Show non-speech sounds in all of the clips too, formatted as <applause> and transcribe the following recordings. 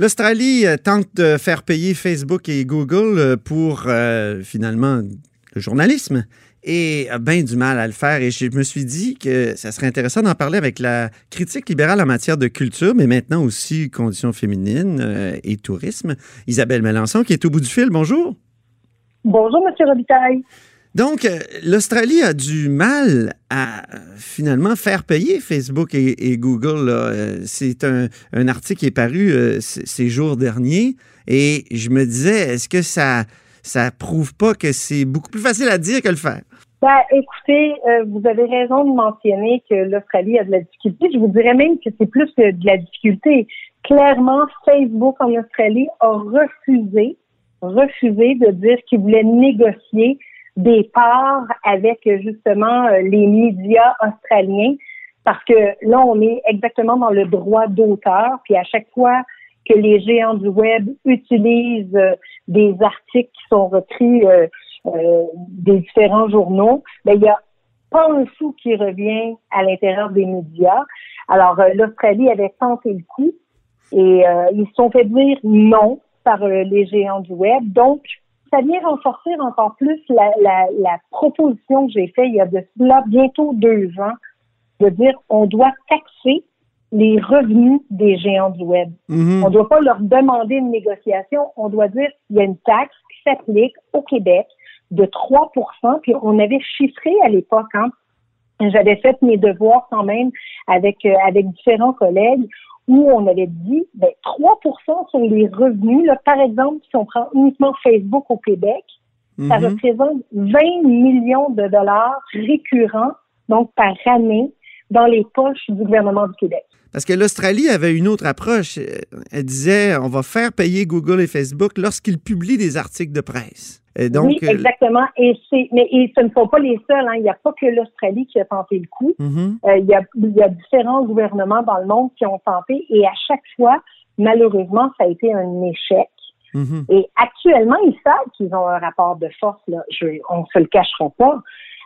L'Australie euh, tente de faire payer Facebook et Google euh, pour euh, finalement le journalisme et a bien du mal à le faire. Et je me suis dit que ça serait intéressant d'en parler avec la critique libérale en matière de culture, mais maintenant aussi conditions féminines et tourisme. Isabelle Melançon, qui est au bout du fil. Bonjour. Bonjour, M. Robitaille. Donc, euh, l'Australie a du mal à finalement faire payer Facebook et, Google. Euh, c'est un, article qui est paru euh, ces jours derniers et je me disais, est-ce que ça ça prouve pas que c'est beaucoup plus facile à dire que le faire? Ben, écoutez, vous avez raison de mentionner que l'Australie a de la difficulté. Je vous dirais même que c'est plus que de la difficulté. Clairement, Facebook en Australie a refusé, refusé de dire qu'il voulait négocier des parts avec justement euh, les médias australiens parce que là, on est exactement dans le droit d'auteur, puis à chaque fois que les géants du web utilisent euh, des articles qui sont repris euh, des différents journaux, ben, il y a pas un sou qui revient à l'intérieur des médias. Alors, l'Australie avait tenté le coup et ils se sont fait dire non par les géants du web. Donc, ça vient renforcer encore plus la, la, la proposition que j'ai faite il y a de cela bientôt deux ans, de dire on doit taxer les revenus des géants du web. Mm-hmm. On ne doit pas leur demander une négociation, on doit dire qu'il y a une taxe qui s'applique au Québec de 3% puis on avait chiffré à l'époque, hein, j'avais fait mes devoirs quand même avec, euh, avec différents collègues où on avait dit ben, 3% sur les revenus. Là, par exemple, si on prend uniquement Facebook au Québec, ça mhm. représente 20 millions de dollars récurrents, donc par année, dans les poches du gouvernement du Québec. Parce que l'Australie avait une autre approche. Elle disait on va faire payer Google et Facebook lorsqu'ils publient des articles de presse oui, euh, exactement. Et mais ce ne sont pas les seuls. Hein. Il n'y a pas que l'Australie qui a tenté le coup. Mm-hmm. Euh, il, y a, il y a différents gouvernements dans le monde qui ont tenté, et à chaque fois, malheureusement, ça a été un échec. Mm-hmm. Et actuellement, ils savent qu'ils ont un rapport de force. Là. Je, on se le cachera pas.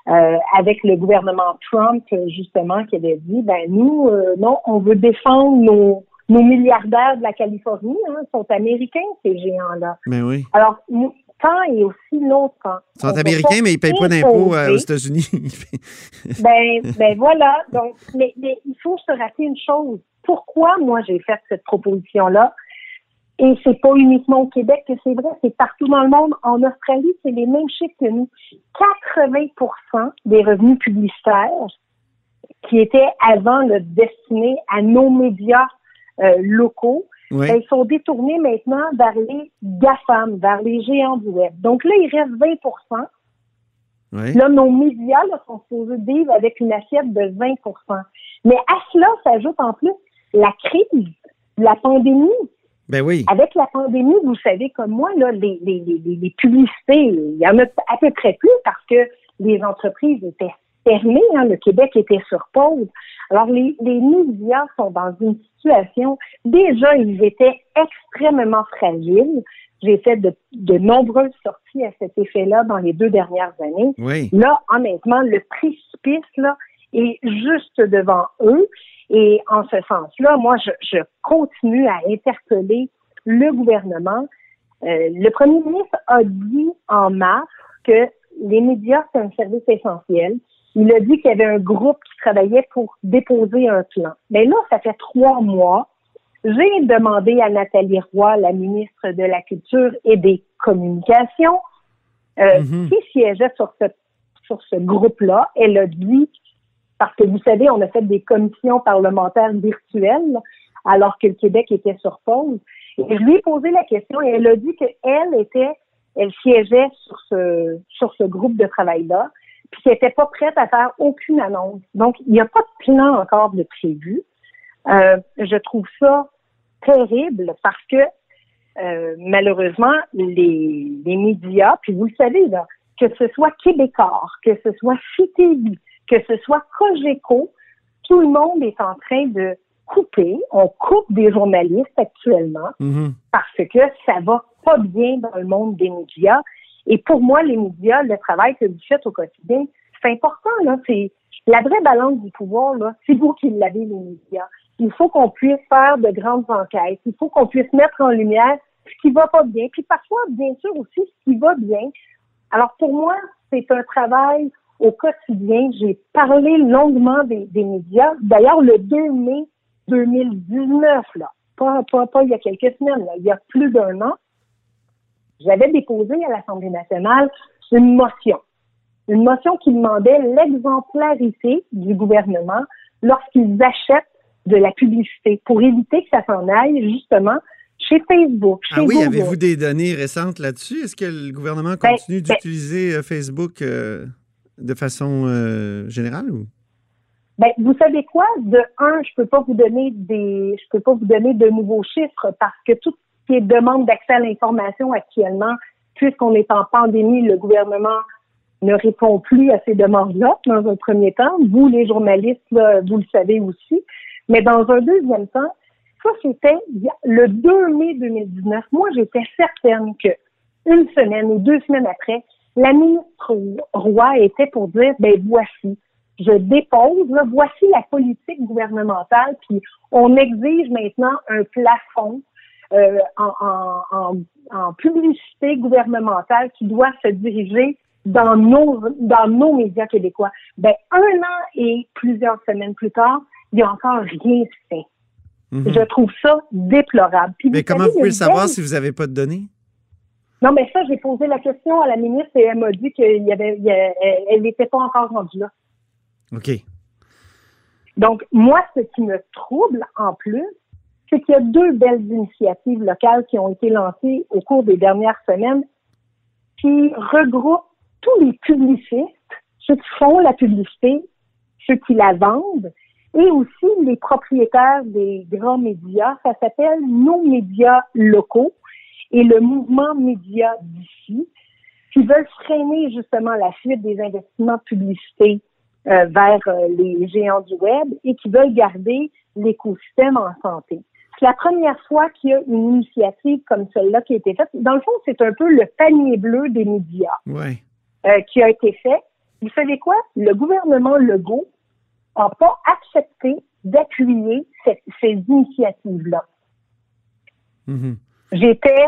Euh, avec le gouvernement Trump, justement, qui avait dit, ben nous, non, on veut défendre nos, nos milliardaires de la Californie, hein, sont américains, ces géants-là. Mais ben oui. Alors, nous, et aussi camp. Ils sont américains, mais ils ne payent pas d'impôts euh, aux États-Unis. <laughs> ben, ben voilà. Donc, mais, il faut se rappeler une chose. Pourquoi moi j'ai fait cette proposition-là? Et c'est pas uniquement au Québec que c'est vrai, c'est partout dans le monde. En Australie, c'est les mêmes chiffres que nous. 80% des revenus publicitaires qui étaient avant le destinés à nos médias euh, locaux ils sont détournés maintenant vers les GAFAM, vers les géants du web. Donc là, il reste 20% Là, nos médias sont supposés vivre avec une assiette de 20% Mais à cela s'ajoute en plus la crise, la pandémie. Ben oui. Avec la pandémie, vous savez comme moi, là, les, les, les, les publicités, il y en a à peu près plus parce que les entreprises étaient fermées. Hein, le Québec était sur pause. Alors, les, les médias sont dans une situation, déjà, ils étaient extrêmement fragiles. J'ai fait de, de, nombreuses sorties à cet effet-là dans les deux dernières années. Oui. Là, honnêtement, le précipice, là, est juste devant eux. Et en ce sens-là, moi, je, je, continue à interpeller le gouvernement. Euh, le premier ministre a dit en mars que les médias, c'est un service essentiel. Il a dit qu'il y avait un groupe qui travaillait pour déposer un plan. Mais là, ça fait trois mois. J'ai demandé à Nathalie Roy, la ministre de la Culture et des Communications, euh, mhm. qui siégeait sur ce, sur ce groupe-là. Elle a dit, parce que vous savez, on a fait des commissions parlementaires virtuelles alors que le Québec était sur pause. Et je lui ai posé la question et elle a dit qu'elle était, elle siégeait sur ce, sur ce groupe de travail-là puis qui n'était pas prête à faire aucune annonce. Donc, il n'y a pas de plan encore de prévu. Euh, je trouve ça terrible parce que euh, malheureusement, les, les, médias, puis vous le savez, là, que ce soit Québécois, que ce soit CTV, que ce soit Cogeco, tout le monde est en train de couper. On coupe des journalistes actuellement mm-hmm. parce que ça va pas bien dans le monde des médias. Et pour moi, les médias, le travail que vous faites au quotidien, c'est important, là. C'est la vraie balance du pouvoir, là. C'est vous qui l'avez, les médias. il faut qu'on puisse faire de grandes enquêtes. Il faut qu'on puisse mettre en lumière ce qui va pas bien. Puis parfois, bien sûr aussi, ce qui va bien. Alors pour moi, c'est un travail au quotidien. J'ai parlé longuement des, médias. D'ailleurs, le 2 mai 2019, là, pas, pas, pas il y a quelques semaines, là, il y a plus d'un an, j'avais déposé à l'Assemblée nationale une motion. Une motion qui demandait l'exemplarité du gouvernement lorsqu'ils achètent de la publicité pour éviter que ça s'en aille justement chez Facebook, chez Ah oui, avez-vous des données récentes là-dessus? Est-ce que le gouvernement ben, continue ben d'utiliser euh, Facebook euh, de façon euh, générale ou? Ben, vous savez quoi? De un, je peux pas vous donner des, je peux pas vous donner de nouveaux chiffres parce que tout ce qui est demande d'accès à l'information actuellement, puisqu'on est en pandémie, le gouvernement ne répond plus à ces demandes-là dans un premier temps. Vous, les journalistes, vous le savez aussi. Mais dans un deuxième temps, ça, c'était le 2 mai 2019. Moi, j'étais certaine que une semaine ou deux semaines après, la ministre Roy était pour dire, ben voici, je dépose, voici la politique gouvernementale, puis on exige maintenant un plafond euh, en, en, publicité gouvernementale qui doit se diriger dans nos dans nos médias québécois. Ben un an et plusieurs semaines plus tard, il n'y a encore rien fait. Mhm. Je trouve ça déplorable. mais comment vous pouvez le savoir si vous n'avez pas de données? Non, mais ça, j'ai posé la question à la ministre et elle m'a dit qu'elle n'était pas encore rendue là. OK. Donc, moi, ce qui me trouble en plus, c'est qu'il y a deux belles initiatives locales qui ont été lancées au cours des dernières semaines qui regroupent tous les publicistes, ceux qui font la publicité, ceux qui la vendent et aussi les propriétaires des grands médias. Ça s'appelle Nos médias locaux et le mouvement média d'ici, qui veulent freiner justement la fuite des investissements de publicité euh, vers euh, les géants du web et qui veulent garder l'écosystème en santé. C'est la première fois qu'il y a une initiative comme celle-là qui a été faite. Dans le fond, c'est un peu le panier bleu des médias euh, qui a été fait. Vous savez quoi? Le gouvernement Legault n'a pas accepté d'appuyer ces initiatives-là. Mm-hmm. J'étais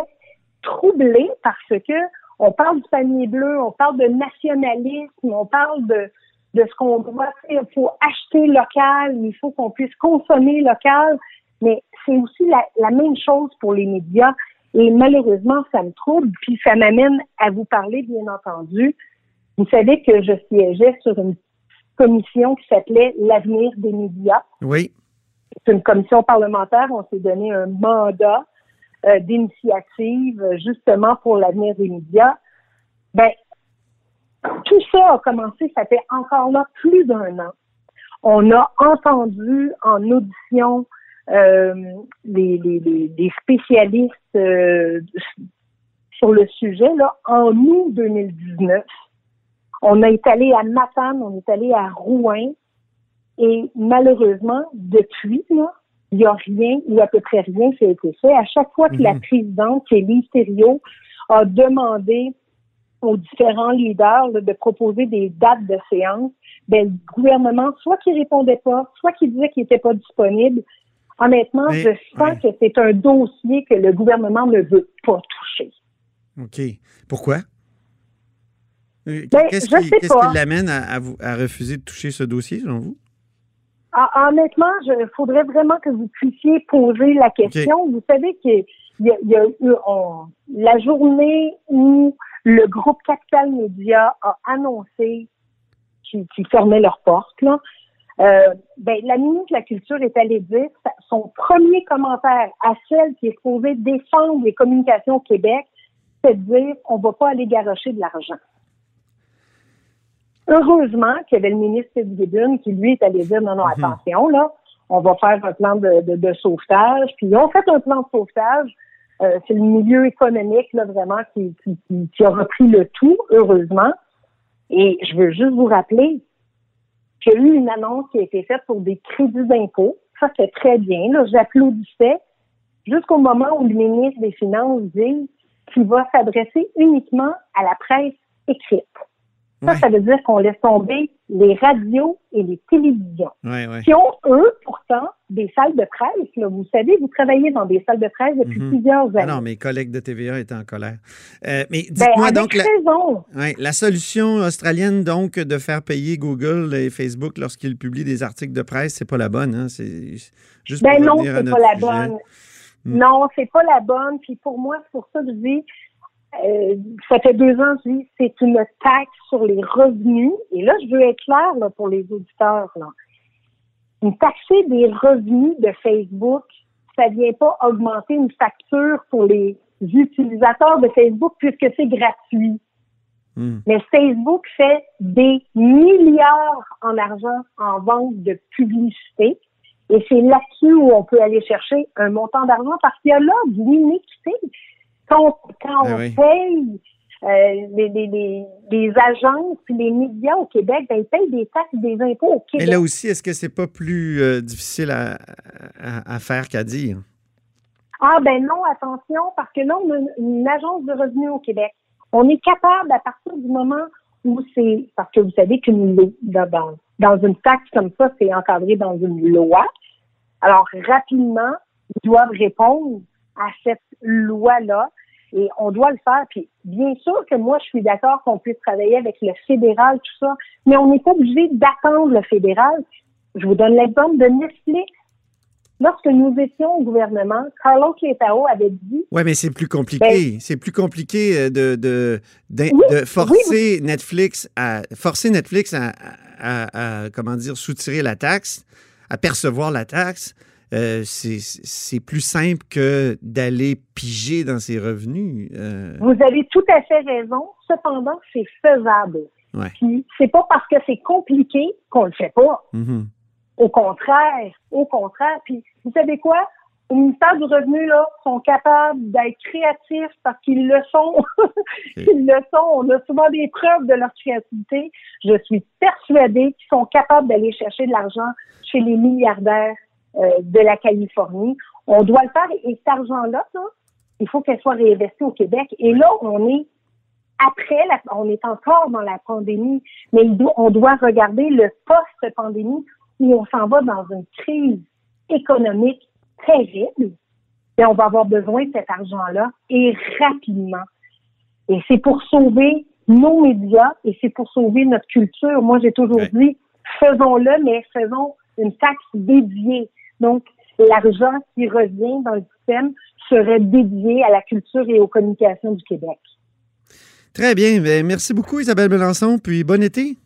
troublée parce que on parle du panier bleu, on parle de nationalisme, on parle de, de ce qu'on doit faire. Il faut acheter local, il faut qu'on puisse consommer local, mais c'est aussi la, la, même chose pour les médias. Et malheureusement, ça me trouble, puis ça m'amène à vous parler, bien entendu. Vous savez que je siégeais sur une commission qui s'appelait l'avenir des médias. Oui. C'est une commission parlementaire. On s'est donné un mandat euh, d'initiative justement pour l'avenir des médias. Ben, tout ça a commencé, ça fait encore là plus d'un an. On a entendu en audition euh, les, les, spécialistes euh, sur le sujet là, en août 2019. On été allé à Matane, on est allé à Rouen, et malheureusement, depuis, là, il n'y a rien ou à peu près rien qui a été fait. À chaque fois que la mhm. présidente, Kelly Thériault, a demandé aux différents leaders de proposer des dates de séance, ben, le gouvernement, soit qui répondait pas, soit qui disait qu'il n'était pas disponible. Honnêtement, je sens que c'est un dossier que le gouvernement ne veut pas toucher. OK. Pourquoi? Euh, ben, qu'est-ce qui, l'amène à, à, refuser de toucher ce dossier, selon vous? Ah, honnêtement, il faudrait vraiment que vous puissiez poser la question. Vous savez qu'il y a, y a eu la journée où le groupe Capital Média a annoncé qu'ils fermaient leurs portes. Là. Euh, ben, la ministre de la Culture est allée dire son premier commentaire à celle qui est supposée défendre les communications au Québec, c'est de dire on va pas aller garocher de l'argent. Heureusement qu'il y avait le ministre Fitzgibbon qui, lui, est allé dire non, non, mhm. attention, là, on va faire un plan de, de, sauvetage. Puis ils ont fait un plan de sauvetage. Euh, c'est le milieu économique, là, vraiment, qui, qui, qui, a repris le tout, heureusement. Et je veux juste vous rappeler qu'il y a eu une annonce qui a été faite pour des crédits d'impôt. Ça, c'est très bien. Là, j'applaudissais jusqu'au moment où le ministre des Finances dit qu'il va s'adresser uniquement à la presse écrite. Ça, ça veut dire qu'on laisse tomber les radios et les télévisions, Ouais, ouais. qui ont, eux, pourtant, des salles de presse. Là. Vous savez, vous travaillez dans des salles de presse depuis Mhm. plusieurs Ah années. non, mes collègues de TVA étaient en colère. Euh, mais Ben, dites-moi donc, la, raison. ouais, la solution australienne, donc, de faire payer Google et Facebook lorsqu'ils publient des articles de presse, c'est pas la bonne. Hein? C'est juste Ben pour non, c'est pas la sujet. bonne. Hmm. Non, c'est pas la bonne. Puis pour moi, c'est pour ça que je dis, euh, ça fait deux ans, je dis, c'est une taxe sur les revenus. Et là, je veux être claire là, pour les auditeurs. Là. Une taxer des revenus de Facebook, ça vient pas augmenter une facture pour les utilisateurs de Facebook puisque c'est gratuit. Hmm. Mais Facebook fait des milliards en argent en vente de publicité. Et c'est là-dessus où on peut aller chercher un montant d'argent parce qu'il y a là de l'inéquité. Quand, quand Ah on oui. paye euh, les, les, les, les agences puis les médias au Québec, ben, ils payent des taxes et des impôts au Mais Québec. là aussi, est-ce que c'est pas plus euh, difficile à, à- à faire qu'à dire? Ah ben non, attention, parce que là, on a une, une agence de revenus au Québec. On est capable, à partir du moment où c'est... Parce que vous savez qu'une dans- dans une taxe comme ça, c'est encadré dans une loi. Alors, rapidement, ils doivent répondre à cette loi-là. Et on doit le faire. Puis, bien sûr que moi, je suis d'accord qu'on puisse travailler avec le fédéral, tout ça, mais on n'est pas obligé d'attendre le fédéral. Je vous donne l'exemple de Netflix. Lorsque nous étions au gouvernement, Carlos Letao avait dit Oui, mais c'est plus compliqué. c'est plus compliqué euh, de, de, Ben Oui, de forcer Netflix à forcer Netflix à, à- à, comment dire soutirer la taxe, à percevoir la taxe. Euh, c'est, plus simple que d'aller piger dans ses revenus. Euh, Vous avez tout à fait raison. Cependant, c'est faisable. Ouais. Puis, c'est pas parce que c'est compliqué qu'on le fait pas. mhm. Au contraire, au contraire. Puis, vous savez quoi? Au ministère du Revenu, là, sont capables d'être créatifs parce qu'ils le sont. <laughs> Ils le sont. On a souvent des preuves de leur créativité. Je suis persuadée qu'ils sont capables d'aller chercher de l'argent chez les milliardaires de la Californie. On doit le faire. Et cet argent-là, là, il faut qu'elle soit réinvestie au Québec. Et là, on est après, la, on est encore dans la pandémie, mais on doit regarder le post-pandémie où on s'en va dans une crise économique terrible. Et on va avoir besoin de cet argent-là et rapidement. Et c'est pour sauver nos médias et c'est pour sauver notre culture. Moi, j'ai toujours dit, faisons-le, mais faisons une taxe dédiée. Donc, l'argent qui revient dans le système serait dédié à la culture et aux communications du Québec. Très bien. Ben, merci beaucoup, Isabelle Melançon. Puis bon été.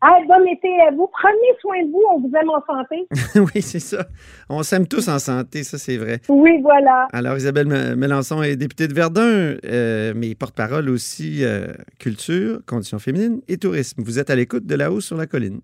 Ah, bon été à vous. Prenez soin de vous. On vous aime en santé. <laughs> oui, c'est ça. On s'aime tous en santé, ça c'est vrai. Oui, voilà. Alors, Isabelle Me- Melançon est députée de Verdun, euh, mais porte-parole aussi euh, culture, conditions féminines et tourisme. Vous êtes à l'écoute de là-haut sur la colline.